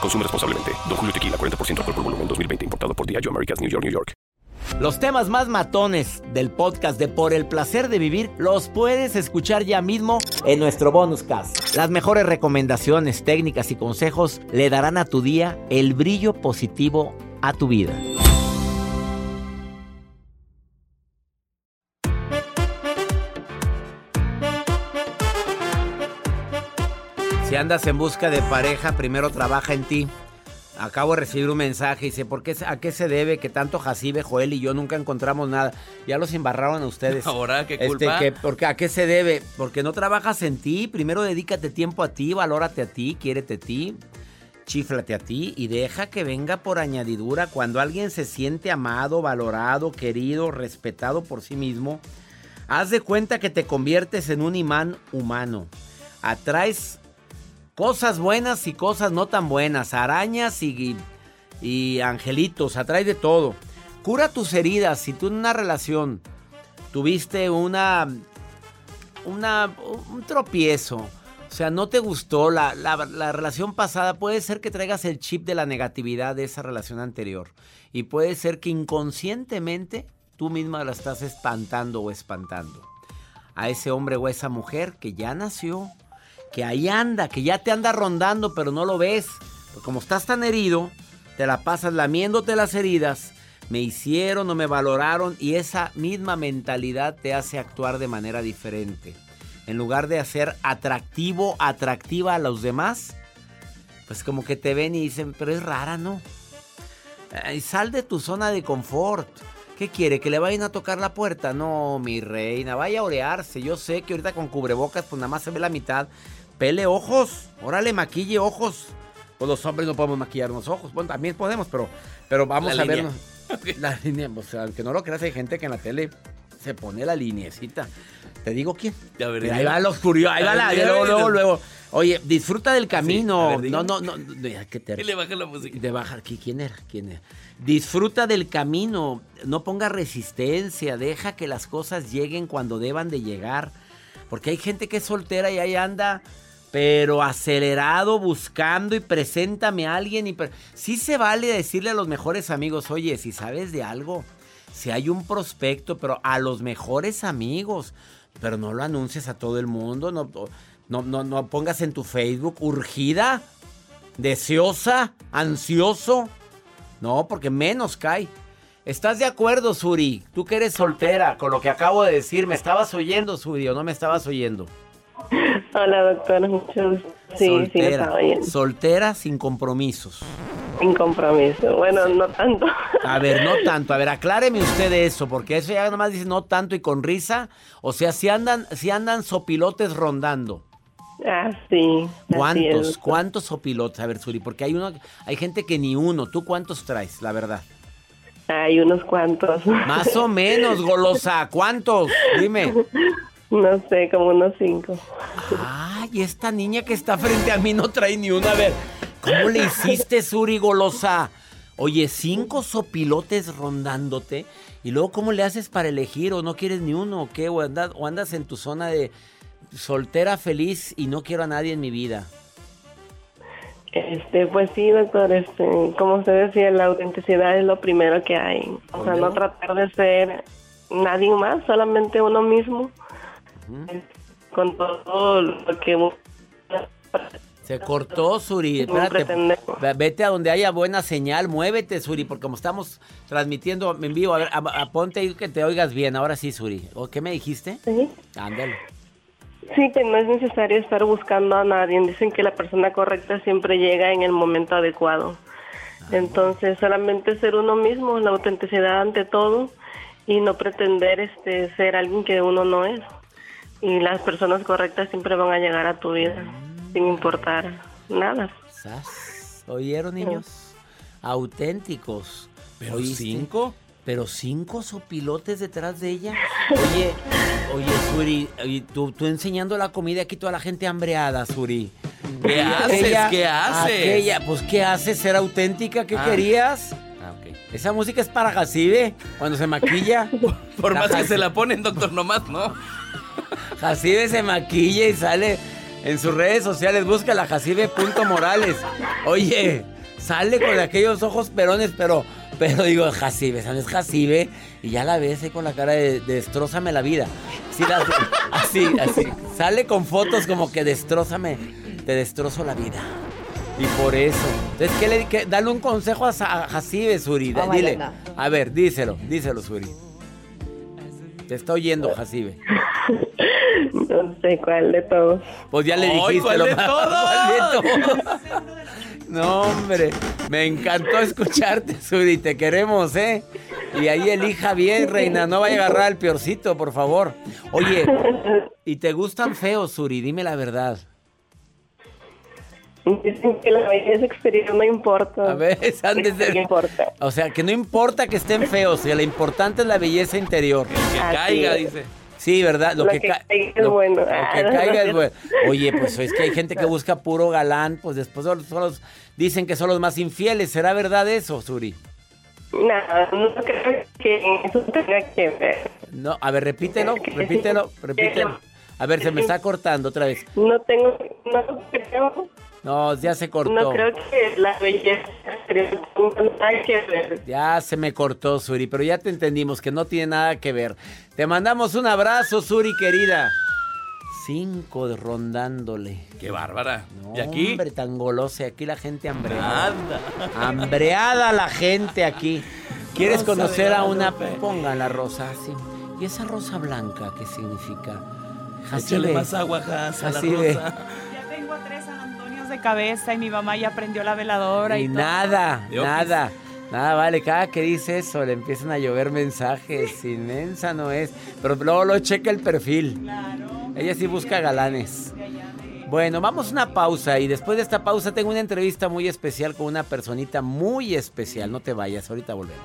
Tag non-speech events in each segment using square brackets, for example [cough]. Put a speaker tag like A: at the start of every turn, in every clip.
A: Consume responsablemente. Don Julio Tequila, 40% alcohol por volumen, 2020. Importado por Diageo Americas, New York, New York.
B: Los temas más matones del podcast de Por el Placer de Vivir los puedes escuchar ya mismo en nuestro bonus cast. Las mejores recomendaciones, técnicas y consejos le darán a tu día el brillo positivo a tu vida. Si andas en busca de pareja, primero trabaja en ti. Acabo de recibir un mensaje y dice, ¿por qué, ¿a qué se debe que tanto Jacibe, Joel y yo nunca encontramos nada? Ya los embarraron a ustedes. [laughs]
C: Ahora, ¿qué
B: Este,
C: culpa?
B: que- porque, ¿A qué se debe? Porque no trabajas en ti. Primero dedícate tiempo a ti, valórate a ti, quiérete a ti, chíflate a ti y deja que venga por añadidura. Cuando alguien se siente amado, valorado, querido, respetado por sí mismo, haz de cuenta que te conviertes en un imán humano. Atraes cosas buenas y cosas no tan buenas, arañas y, y angelitos, atrae de todo. Cura tus heridas. Si tú en una relación tuviste una, una un tropiezo, o sea, no te gustó la, la- la relación pasada, puede ser que traigas el chip de la negatividad de esa relación anterior. Y puede ser que inconscientemente tú misma la estás espantando o espantando. A ese hombre o a esa mujer que ya nació, que ahí anda, que ya te anda rondando, pero no lo ves. Como estás tan herido, te la pasas lamiéndote las heridas. Me hicieron, no me valoraron y esa misma mentalidad te hace actuar de manera diferente. En lugar de hacer atractivo, atractiva a los demás, pues como que te ven y dicen, pero es rara, ¿no? Sal de tu zona de confort. ¿Qué quiere? ¿Que le vayan a tocar la puerta? No, mi reina, vaya a orearse. Yo sé que ahorita con cubrebocas, pues nada más se ve la mitad. Pele ojos, órale, maquille ojos. Pues los hombres no podemos maquillarnos ojos. Bueno, también podemos, pero, pero vamos
C: La
B: a
C: línea.
B: vernos. La línea, o sea, aunque no lo creas, hay gente que en la tele se pone la lineecita. ¿Te digo quién? Ahí va los curiosos, ahí va la, luego, luego, luego. Oye, disfruta del camino.
C: ver,
B: no, no, no, no, que te-
C: ¿Qué le baja la música?
B: de bajar, ¿qui- ¿quién era? ¿Quién era? Disfruta del camino, no ponga resistencia, deja que las cosas lleguen cuando deban de llegar. Porque hay gente que es soltera y ahí anda, pero acelerado, buscando y preséntame a alguien. Y sí se vale decirle a los mejores amigos, oye, si sabes de algo, si hay un prospecto, pero a los mejores amigos. Pero no lo anuncies a todo el mundo, no, no, no, no pongas en tu Facebook urgida deseosa, ansioso. No, porque menos cae. ¿Estás de acuerdo, Suri? Tú que eres soltera, con lo que acabo de decir, ¿me estabas oyendo, Suri, o no me estabas oyendo?
D: Hola, doctor. Mucho gusto. Sí, sí,
B: soltera,
D: oyendo.
B: soltera sin compromisos.
D: Sin compromiso. Bueno, no tanto.
B: A ver, no tanto. A ver, acláreme usted eso, porque eso ya nomás dice no tanto y con risa. O sea, si andan, si andan sopilotes rondando.
D: Ah, sí. es,
B: ¿Cuántos?
D: doctor.
B: ¿Cuántos sopilotes? A ver, Suri, porque hay uno, hay gente que ni uno. ¿Tú cuántos traes, la verdad?
D: Hay unos cuantos.
B: Más o menos, golosa. ¿Cuántos? Dime. [laughs]
D: No sé, como unos cinco.
B: Ay, esta niña que está frente a mí no trae ni una. A ver, ¿cómo le hiciste, Suri Golosa? Oye, cinco sopilotes rondándote. Y luego, ¿cómo le haces para elegir? ¿O no quieres ni uno? ¿O qué? ¿O andas, o andas en tu zona de soltera feliz y no quiero a nadie en mi vida?
D: Este, pues sí, doctor, este, como usted decía, la autenticidad es lo primero que hay. O sea, no tratar de ser nadie más, solamente uno mismo. Con todo lo que...
B: Se cortó, Suri. Espérate. Vete a donde haya buena señal. Muévete, Suri, porque como estamos transmitiendo en vivo, a ver, a, ponte ahí que te oigas bien. Ahora sí, Suri. ¿O qué me dijiste?
D: Sí.
B: Ándale.
D: Sí, que no es necesario estar buscando a nadie. Dicen que la persona correcta siempre llega en el momento adecuado. Ah. Entonces, solamente ser uno mismo, la autenticidad ante todo y no pretender este ser alguien que uno no es. Y las personas correctas siempre van a llegar a tu vida sin importar nada.
B: ¿Oyeron, niños? Auténticos.
C: ¿Pero cinco?
B: Pero cinco sopilotes detrás de ella. [laughs] Oye, oye, Suri, tú, tú enseñando la comida aquí toda la gente hambreada, Suri.
C: ¿Qué haces? ¿Qué haces?
B: pues, ¿qué haces? ¿Ser auténtica? ¿Qué ah. querías? Ah, Esa música es para Jacibe, cuando se maquilla. [laughs]
C: Por más que se la ponen, doctor, nomás, ¿no?
B: Jacibe se maquilla y sale en sus redes sociales, busca la Morales. Oye, sale con aquellos ojos perones, pero, pero digo, Jacibe, ¿sabes Jacibe? Y ya la ves ahí con la cara de, destrózame la vida. así, así. Sale con fotos como que destrózame, te destrozo la vida. Y por eso. Entonces, ¿qué le, dale un consejo a, Jacibe, Suri. Dile. A ver, díselo, díselo, Suri. Te está oyendo, Jacibe. [laughs]
D: No sé cuál de todos.
B: Pues ya le dijiste
C: ¿cuál de todos? [laughs]
B: No, hombre, me encantó escucharte, Suri, te queremos, ¿eh? Y ahí elija bien, reina, no vaya a agarrar al peorcito, por favor. Oye, ¿y te gustan feos, Suri? Dime la verdad.
D: Dicen que la belleza exterior no importa.
B: A ver, antes de...
D: No importa.
B: O sea, que no importa que estén feos, lo importante es la belleza interior.
C: Que, caiga, dice.
B: Sí, ¿verdad?
D: Lo, que, caiga es bueno. Lo
B: que caiga es bueno. Oye, pues es que hay gente que [laughs] busca puro galán, pues después son dicen que son los más infieles. ¿Será verdad eso, Suri?
D: No, no creo que eso tenga que ver.
B: No, a ver, repítelo, [laughs] repítelo, repítelo. [laughs] A ver, se me está cortando otra vez.
D: No tengo, no creo
B: no, ya se cortó.
D: No creo que la belleza tenga que ver.
B: Ya se me cortó, Suri, pero ya te entendimos que no tiene nada que ver. Te mandamos un abrazo, Suri, querida. Cinco de rondándole.
C: Qué bárbara.
B: ¿Y aquí? Hombre, tan goloso. Aquí la gente hambreada. Hambreada la gente aquí. ¿Quieres conocer a una? Ponga la rosa así. ¿Y esa rosa blanca qué significa?
C: Échale más agua, a la rosa
E: de [laughs] cabeza y mi mamá ya prendió la veladora y, y
B: nada, nada. Nada, vale, cada que dice eso le empiezan a llover mensajes. Inmensa no es. Pero luego lo checa el perfil. Claro. Ella sí busca galanes. Bueno, vamos a una pausa y después de esta pausa tengo una entrevista muy especial con una personita muy especial. No te vayas, ahorita volvemos.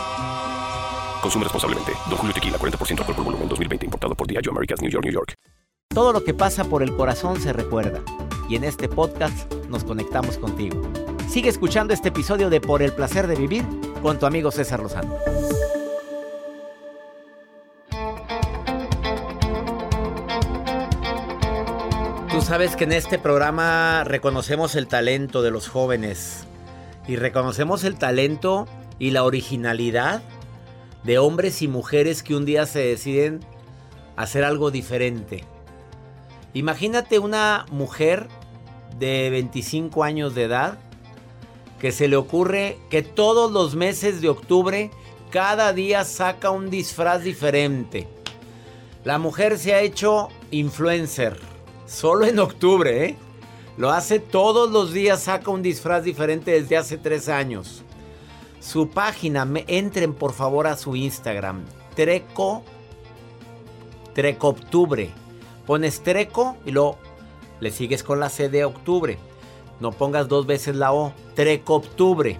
A: Consume responsablemente. Don Julio Tequila, 40% alcohol por volumen, 2020. Importado por Diageo Americas, New York, New York.
B: Todo lo que pasa por el corazón se recuerda. Y en este podcast nos conectamos contigo. Sigue escuchando este episodio de Por el Placer de Vivir con tu amigo César Lozano. Tú sabes que en este programa reconocemos el talento de los jóvenes y reconocemos el talento y la originalidad de hombres y mujeres que un día se deciden hacer algo diferente. Imagínate una mujer de 25 años de edad que se le ocurre que todos los meses de octubre cada día saca un disfraz diferente. La mujer se ha hecho influencer solo en octubre, ¿eh? Lo hace todos los días, saca un disfraz diferente desde hace tres años. Su página, me, entren por favor a su Instagram, Treco, Treco Octubre. Pones Treco y luego le sigues con la C de Octubre. No pongas dos veces la O, Treco Octubre.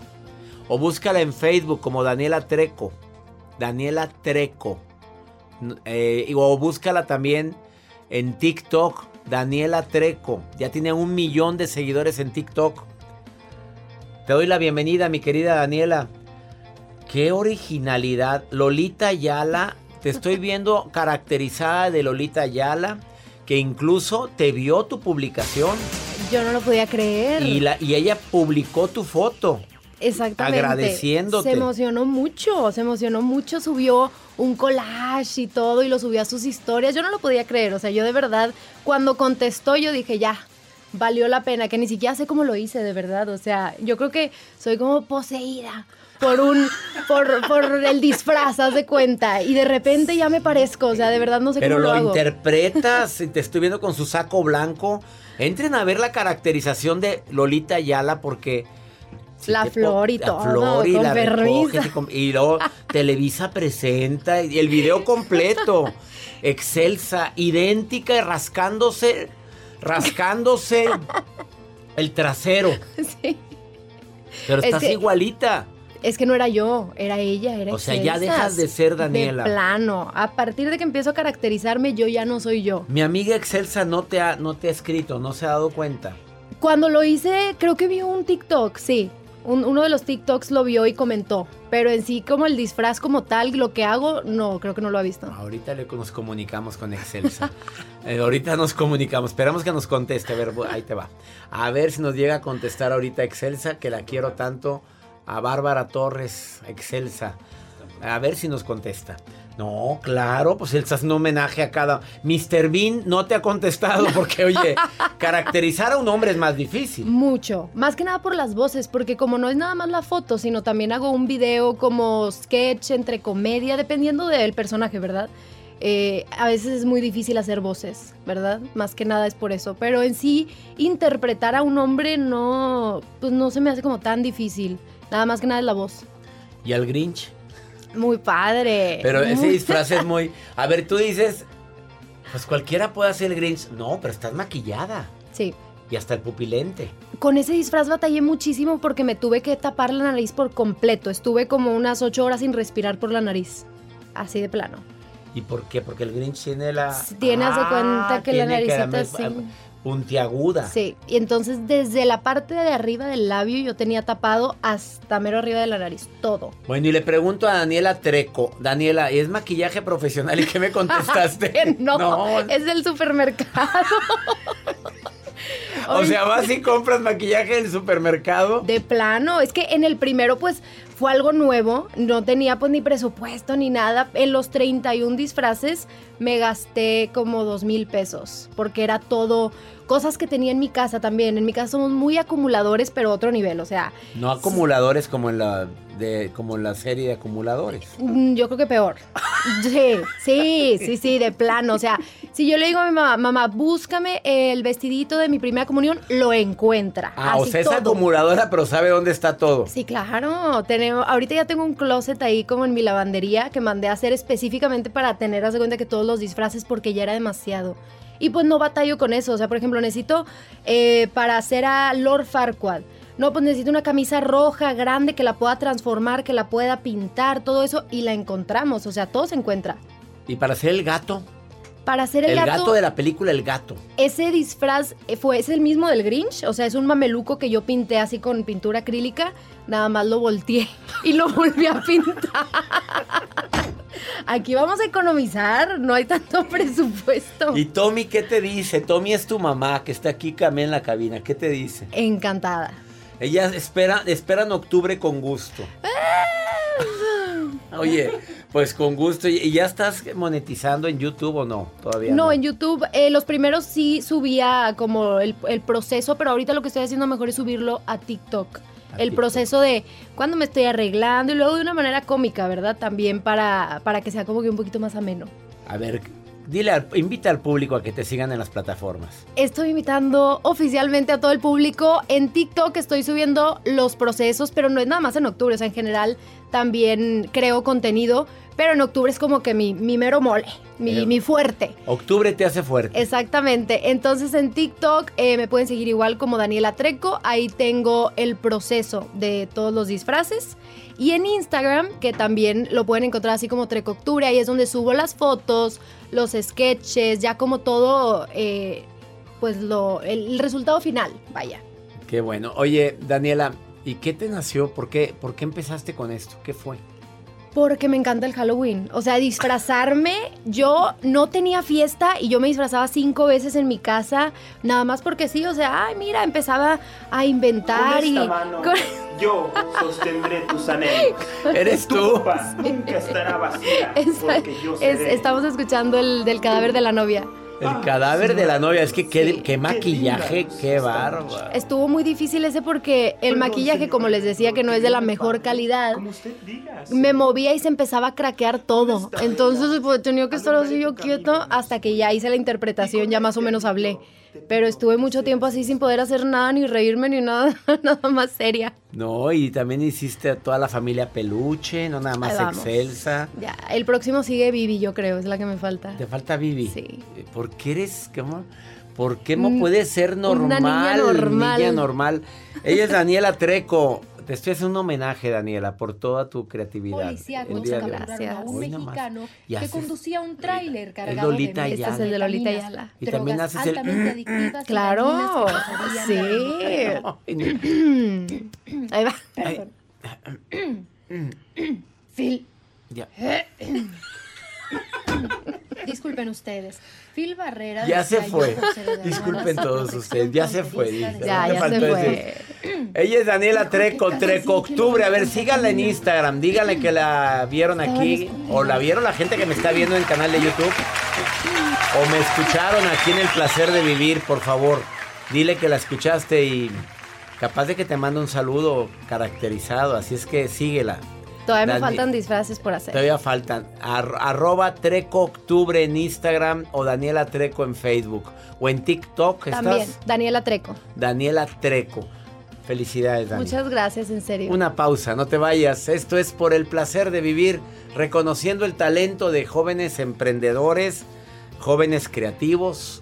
B: O búscala en Facebook como Daniela Treco. Daniela Treco. Eh, o búscala también en TikTok, Daniela Treco. Ya tiene un millón de seguidores en TikTok. Te doy la bienvenida, mi querida Daniela. Qué originalidad. Lolita Ayala, te estoy viendo caracterizada de Lolita Ayala, que incluso te vio tu publicación.
F: Yo no lo podía creer.
B: Y, la, y ella publicó tu foto.
F: Exactamente.
B: Agradeciéndote.
F: Se emocionó mucho, se emocionó mucho, subió un collage y todo y lo subió a sus historias. Yo no lo podía creer, o sea, yo de verdad, cuando contestó yo dije, ya, valió la pena, que ni siquiera sé cómo lo hice, de verdad. O sea, yo creo que soy como poseída por un por, por el disfraz, haz de cuenta. Y de repente ya me parezco, o sea, de verdad no sé
B: Pero
F: cómo lo,
B: lo
F: hago.
B: interpretas, te estoy viendo con su saco blanco. Entren a ver la caracterización de Lolita Ayala porque
F: La flor y
B: la
F: todo,
B: flor y
F: con
B: la recoges y luego Televisa presenta y el video completo. [laughs] Excelsa, idéntica y rascándose, rascándose el trasero.
F: Sí.
B: Pero
F: Es
B: estás
F: que-
B: igualita.
F: Es que no era yo, era ella, era
B: O sea, ya dejas de ser Daniela.
F: De plano. A partir de que empiezo a caracterizarme, yo ya no soy yo.
B: Mi amiga Excelsa no te ha, no te ha escrito, no se ha dado cuenta.
F: Cuando lo hice, creo que vio un TikTok, sí. Un- uno de los TikToks lo vio y comentó. Pero en sí, como el disfraz como tal, lo que hago, no, creo que no lo ha visto.
B: Ahorita le, nos comunicamos con Excelsa. [laughs] Eh, ahorita nos comunicamos. Esperamos que nos conteste. A ver, ahí te va. A ver si nos llega a contestar ahorita Excelsa, que la quiero tanto. A Bárbara Torres, Excelsa. A ver si nos contesta. No, claro, pues él está haciendo homenaje a cada. Mr. Bean no te ha contestado porque, oye, [laughs] caracterizar a un hombre es más difícil.
F: Mucho. Más que nada por las voces, porque como no es nada más la foto, sino también hago un video como sketch entre comedia, dependiendo del personaje, ¿verdad? Eh, a veces es muy difícil hacer voces, ¿verdad? Más que nada es por eso. Pero en sí, interpretar a un hombre no, pues no se me hace como tan difícil. Nada más que nada es la voz.
B: ¿Y al Grinch?
F: Muy padre.
B: Pero ese disfraz es [laughs] muy. A ver, tú dices. Pues cualquiera puede hacer el Grinch. No, pero estás maquillada.
F: Sí.
B: Y hasta el pupilente.
F: Con ese disfraz batallé muchísimo porque me tuve que tapar la nariz por completo. Estuve como unas ocho horas sin respirar por la nariz. Así de plano.
B: ¿Y por qué? Porque el Grinch tiene la.
F: Tiene, haz de cuenta que la naricita así.
B: Puntiaguda.
F: Sí, y entonces desde la parte de arriba del labio yo tenía tapado hasta mero arriba de la nariz, todo.
B: Bueno, y le pregunto a Daniela Treco. Daniela, ¿es maquillaje profesional? ¿Y qué me contestaste? [laughs]
F: no, es del supermercado. [laughs]
B: O sea, vas y compras maquillaje en el supermercado.
F: De plano, es que en el primero pues fue algo nuevo, no tenía pues ni presupuesto ni nada. En los 31 disfraces me gasté como dos mil pesos, porque era todo cosas que tenía en mi casa también. En mi casa somos muy acumuladores, pero otro nivel, o sea,
B: No acumuladores como en la de como en la serie de acumuladores.
F: Mm, Yo creo que peor. [laughs] Sí, sí, sí, sí, de plano. O sea, si yo le digo a mi mamá, mamá, búscame el vestidito de mi primera comunión, lo encuentra.
B: Ah, o sea, es acumuladora, pero sabe dónde está todo.
F: Sí, claro. Tenemos, ahorita ya tengo un closet ahí como en mi lavandería que mandé a hacer específicamente para tener, haz de cuenta que todos los disfraces porque ya era demasiado. Y pues no batallo con eso. O sea, por ejemplo, necesito eh, para hacer a Lord Farquaad. No, pues necesito una camisa roja grande que la pueda transformar, que la pueda pintar, todo eso. Y la encontramos. O sea, todo se encuentra.
B: Y para hacer el gato,
F: Para hacer el,
B: el,
F: gato,
B: gato, de la película El Gato.
F: ese disfraz eh, fue, es el mismo del Grinch, o sea, es un mameluco que yo pinté así con pintura acrílica, nada más lo volteé [laughs] y lo volví a pintar. [laughs] Aquí vamos a economizar, no hay tanto [laughs] presupuesto.
B: ¿Y Tommy qué te dice? Tommy es tu mamá que está aquí también en la cabina. ¿Qué te dice?
F: Encantada.
B: Ella espera, espera en octubre con gusto. Oye, pues con gusto. ¿Y ya estás monetizando en YouTube o no? Todavía no.
F: No, en YouTube, eh, los primeros sí subía como el, el proceso, pero ahorita lo que estoy haciendo mejor es subirlo a TikTok.
B: A
F: el
B: TikTok.
F: proceso de cuando me estoy arreglando y luego de una manera cómica, ¿verdad? También para, para que sea como que un poquito más ameno.
B: A ver, Dile, al- invita al público a que te sigan en las plataformas.
F: Estoy invitando oficialmente a todo el público. En TikTok estoy subiendo los procesos, pero no es nada más en octubre. O sea, en general también creo contenido. Pero en octubre es como que mi, mi mero mole, mi, mi fuerte.
B: Octubre te hace fuerte.
F: Exactamente. Entonces en TikTok eh, me pueden seguir igual como Daniela Treco. Ahí tengo el proceso de todos los disfraces. Y en Instagram, que también lo pueden encontrar así como Treco Octubre, ahí es donde subo las fotos, los sketches, ya como todo, eh, pues lo, el, el resultado final, vaya.
B: Qué bueno. Oye, Daniela, ¿y qué te nació? ¿Por qué, ¿Por qué empezaste con esto? ¿Qué fue?
F: Porque me encanta el Halloween. O sea, disfrazarme. Yo no tenía fiesta y yo me disfrazaba cinco veces en mi casa. Nada más porque sí. O sea, ay, mira, empezaba a inventar
G: Con
F: y.
G: esta mano,
F: con- [laughs]
G: yo sostendré tus [laughs] anhelos.
B: Eres
G: Tu
B: tú.
G: nunca estará vacía, [laughs]
F: Esa-
G: porque yo
F: es-
G: seré.
F: estamos escuchando el del cadáver de la novia.
B: El cadáver de la novia. Es que qué,
F: Sí.
B: qué maquillaje, qué bárbaro.
F: Estuvo muy difícil ese porque el maquillaje, como les decía, que no es de la mejor calidad,
G: Como usted diga.
F: me movía y se empezaba a craquear todo. Entonces pues, tenía que estar así yo quieto hasta que ya hice la interpretación, ya más o menos hablé. Pero estuve mucho tiempo así sin poder hacer nada, ni reírme, ni nada, [laughs] nada más seria.
B: No, y también hiciste a toda la familia peluche, no nada más excelsa.
F: Ya, el próximo sigue Vivi, yo creo, es la que me falta.
B: Te falta Vivi.
F: Sí.
B: ¿Por qué eres, cómo? ¿Por qué no
F: Mm,
B: puedes ser
F: una
B: normal?
F: niña normal.
B: niña normal. Ella es Daniela Treco. Te estoy haciendo un homenaje, Daniela, por toda tu creatividad.
H: Policíacos
B: El día de
F: a un
B: Hoy
H: mexicano que
B: haces-
H: conducía un tráiler cargado
B: Lolita
H: de.
F: Este es el de Lolita Ayala.
B: Y también haces el- [laughs]
H: adictivas
F: Claro, sí. [laughs] Ahí va.
H: Phil, [clears throat]
B: ya. [clears throat] [clears throat] [laughs]
H: disculpen ustedes. Phil Barrera
B: Ya se fue.
H: "Yo procedo de
B: Disculpen todos ustedes, ya se fue.
F: Ya, ya se
B: decir.
F: fue.
B: Ella es Daniela [laughs] Treco, Treco Octubre. A ver, síganla en Instagram. Díganle que la vieron aquí. O la vieron la gente que me está viendo en el canal de YouTube. O me escucharon aquí en El Placer de Vivir, por favor. Dile que la escuchaste y capaz de que te mande un saludo caracterizado. Así es que síguela.
F: Todavía me faltan disfraces por hacer.
B: Todavía faltan. Ar- arroba Treco Octubre en Instagram o Daniela Treco en Facebook. O en TikTok. ¿Estás?
F: También, Daniela Treco.
B: Daniela Treco. Felicidades, Dani.
F: Muchas gracias, en serio.
B: Una pausa, no te vayas. Esto es por el placer de vivir, reconociendo el talento de jóvenes emprendedores, jóvenes creativos,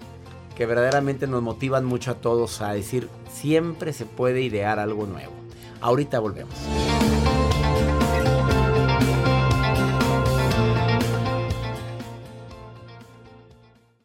B: que verdaderamente nos motivan mucho a todos a decir, siempre se puede idear algo nuevo. Ahorita volvemos.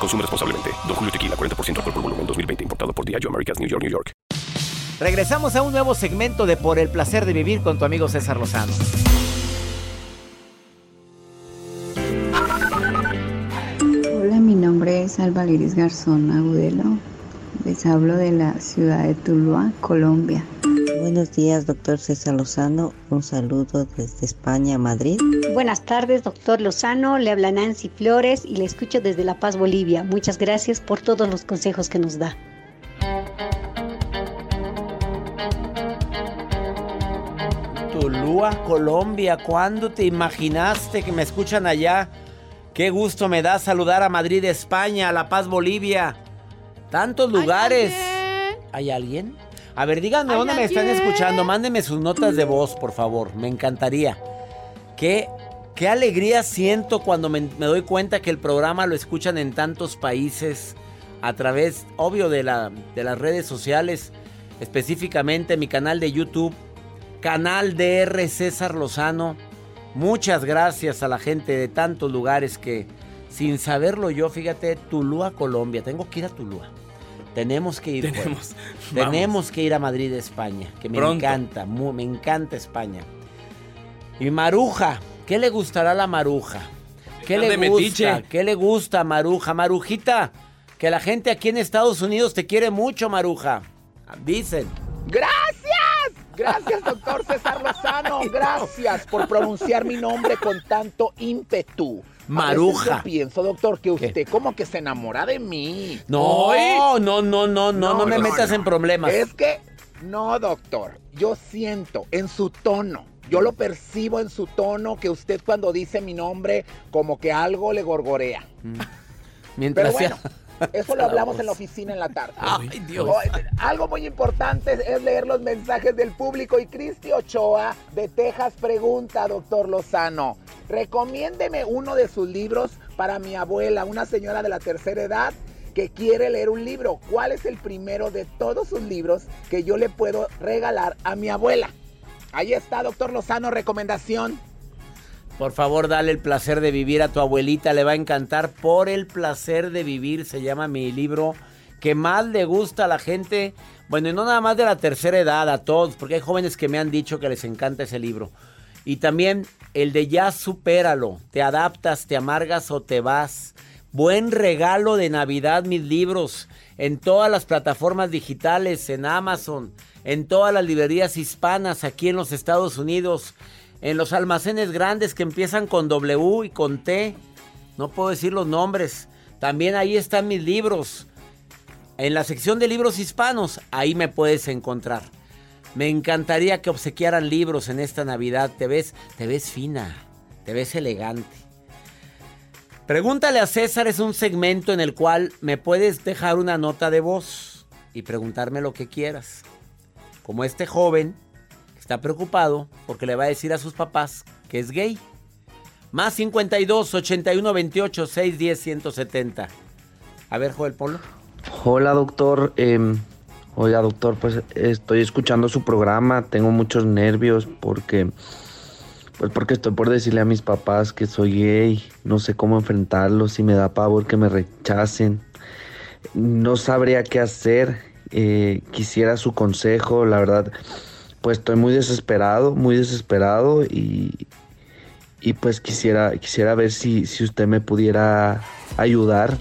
A: Consume responsablemente. Don Julio Tequila, 40% alcohol por volumen, 2020. Importado por Diageo Americas, New York, New York.
B: Regresamos a un nuevo segmento de Por el placer de vivir con tu amigo César Lozano.
I: Hola, mi nombre es Alba Liris Garzón Agudelo. Les hablo de la ciudad de Tuluá, Colombia.
J: Buenos días, doctor César Lozano. Un saludo desde España, Madrid.
K: Buenas tardes, doctor Lozano. Le habla Nancy Flores y le escucho desde La Paz, Bolivia. Muchas gracias por todos los consejos que nos da.
B: Tulúa, Colombia, ¿cuándo te imaginaste que me escuchan allá? Qué gusto me da saludar a Madrid, España, a La Paz, Bolivia. Tantos lugares. ¿Hay alguien? A ver, díganme
F: ¿Hay
B: dónde me están escuchando. Mándenme sus notas de voz, por favor. Me encantaría. Qué, qué alegría siento cuando me, me doy cuenta que el programa lo escuchan en tantos países. a través, obvio, de, la, de las redes sociales, específicamente mi canal de YouTube, canal DR César Lozano. Muchas gracias a la gente de tantos lugares que, sin saberlo yo, fíjate, Tulúa, Colombia. Tengo que ir a Tulúa. Tenemos que ir.
C: Tenemos. [laughs]
B: Tenemos que ir a Madrid, España, que me
C: Pronto.
B: encanta, me encanta España. Y Maruja, ¿qué le gustará a la Maruja? ¿Qué le gusta?
C: metiche.
B: ¿Qué le gusta, Maruja? Marujita, que la gente aquí en Estados Unidos te quiere mucho, Maruja. Dicen.
L: ¡Gracias! Gracias, doctor César Lozano. Gracias por pronunciar mi nombre con tanto ímpetu.
B: Maruja.
L: yo pienso, doctor, que usted como que se enamora de mí.
B: No, no, no, no, no, no, me metas en problemas.
L: Es que, no, doctor. Yo siento en su tono. Yo lo percibo en su tono que usted cuando dice mi nombre como que algo le gorgorea.
B: Mientras
L: Pero
B: sea-
L: bueno, eso lo hablamos en la oficina en la tarde. [laughs]
B: Ay, Dios.
L: Oh, algo muy importante es- es leer los mensajes del público. Y Cristi Ochoa de Texas pregunta, doctor Lozano, recomiéndeme uno de sus libros para mi abuela, una señora de la tercera edad que quiere leer un libro. ¿Cuál es el primero de todos sus libros que yo le puedo regalar a mi abuela? Ahí está, doctor Lozano, recomendación.
B: Por favor, dale el placer de vivir a tu abuelita, le va a encantar. Por el placer de vivir se llama mi libro que más le gusta a la gente. Bueno, y no nada más de la tercera edad, a todos, porque hay jóvenes que me han dicho que les encanta ese libro. Y también el de Ya supéralo, te adaptas, te amargas o te vas. Buen regalo de Navidad mis libros en todas las plataformas digitales, en Amazon, en todas las librerías hispanas aquí en los Estados Unidos, en los almacenes grandes que empiezan con W y con T. No puedo decir los nombres. También ahí están mis libros. En la sección de libros hispanos, ahí me puedes encontrar. Me encantaría que obsequiaran libros en esta Navidad. Te ves, te ves fina, te ves elegante. Pregúntale a César es un segmento en el cual me puedes dejar una nota de voz y preguntarme lo que quieras. Como este joven está preocupado porque le va a decir a sus papás que es gay. Más 52 81 28 610 170. A ver, Joel Polo.
M: Hola doctor, Em, oiga doctor, pues estoy escuchando su programa, tengo muchos nervios porque, pues porque estoy por decirle a mis papás que soy gay, no sé cómo enfrentarlos y me da pavor que me rechacen, no sabría qué hacer, eh, quisiera su consejo, la verdad, pues estoy muy desesperado, muy desesperado y, y pues quisiera, quisiera ver si, si usted me pudiera ayudar.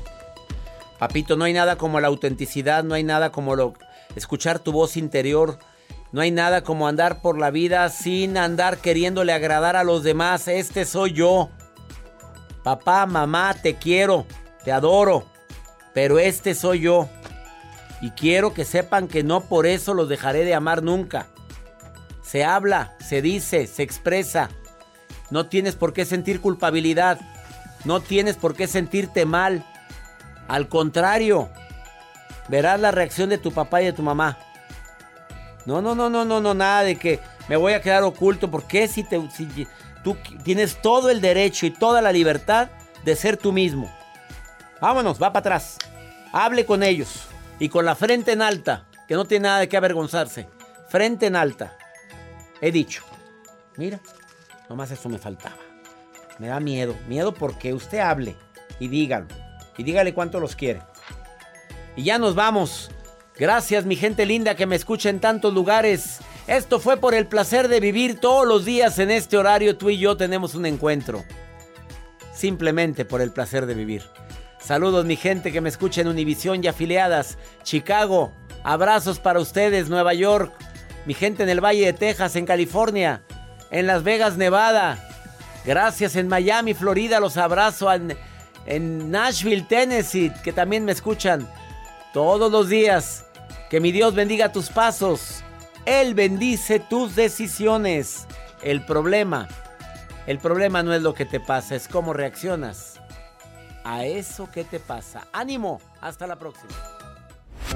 B: Papito, no hay nada como la autenticidad, no hay nada como lo, escuchar tu voz interior, no hay nada como andar por la vida sin andar queriéndole agradar a los demás. Este soy yo. Papá, mamá, te quiero, te adoro, pero este soy yo. Y quiero que sepan que no por eso los dejaré de amar nunca. Se habla, se dice, se expresa. No tienes por qué sentir culpabilidad. No tienes por qué sentirte mal. Al contrario, verás la reacción de tu papá y de tu mamá. No, no, no, no, no, no, nada de que me voy a quedar oculto. porque si, tú tienes todo el derecho y toda la libertad de ser tú mismo? Vámonos, va para atrás. Hable con ellos. Y con la frente en alta, que no tiene nada de qué avergonzarse. Frente en alta. He dicho. Mira, nomás eso me faltaba. Me da miedo. Miedo porque usted hable y dígalo. Y dígale cuánto los quiere. Y ya nos vamos. Gracias mi gente linda que me escucha en tantos lugares. Esto fue por el placer de vivir todos los días en este horario. Tú y yo tenemos un encuentro. Simplemente por el placer de vivir. Saludos mi gente que me escucha en Univisión y afiliadas. Chicago. Abrazos para ustedes. Nueva York. Mi gente en el Valle de Texas, en California. En Las Vegas, Nevada. Gracias en Miami, Florida. Los abrazo en, Nashville, Tennessee, que también me escuchan todos los días. Que mi Dios bendiga tus pasos. Él bendice tus decisiones. El problema, el problema no es lo que te pasa, es cómo reaccionas a eso que te pasa. Ánimo, hasta la próxima.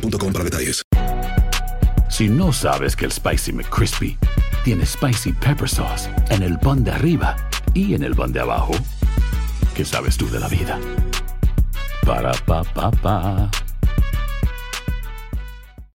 N: para detalles.
O: Si no sabes que el Spicy McCrispy tiene Spicy Pepper Sauce en el pan de arriba y en el pan de abajo, ¿qué sabes tú de la vida? Para, pa, pa, pa.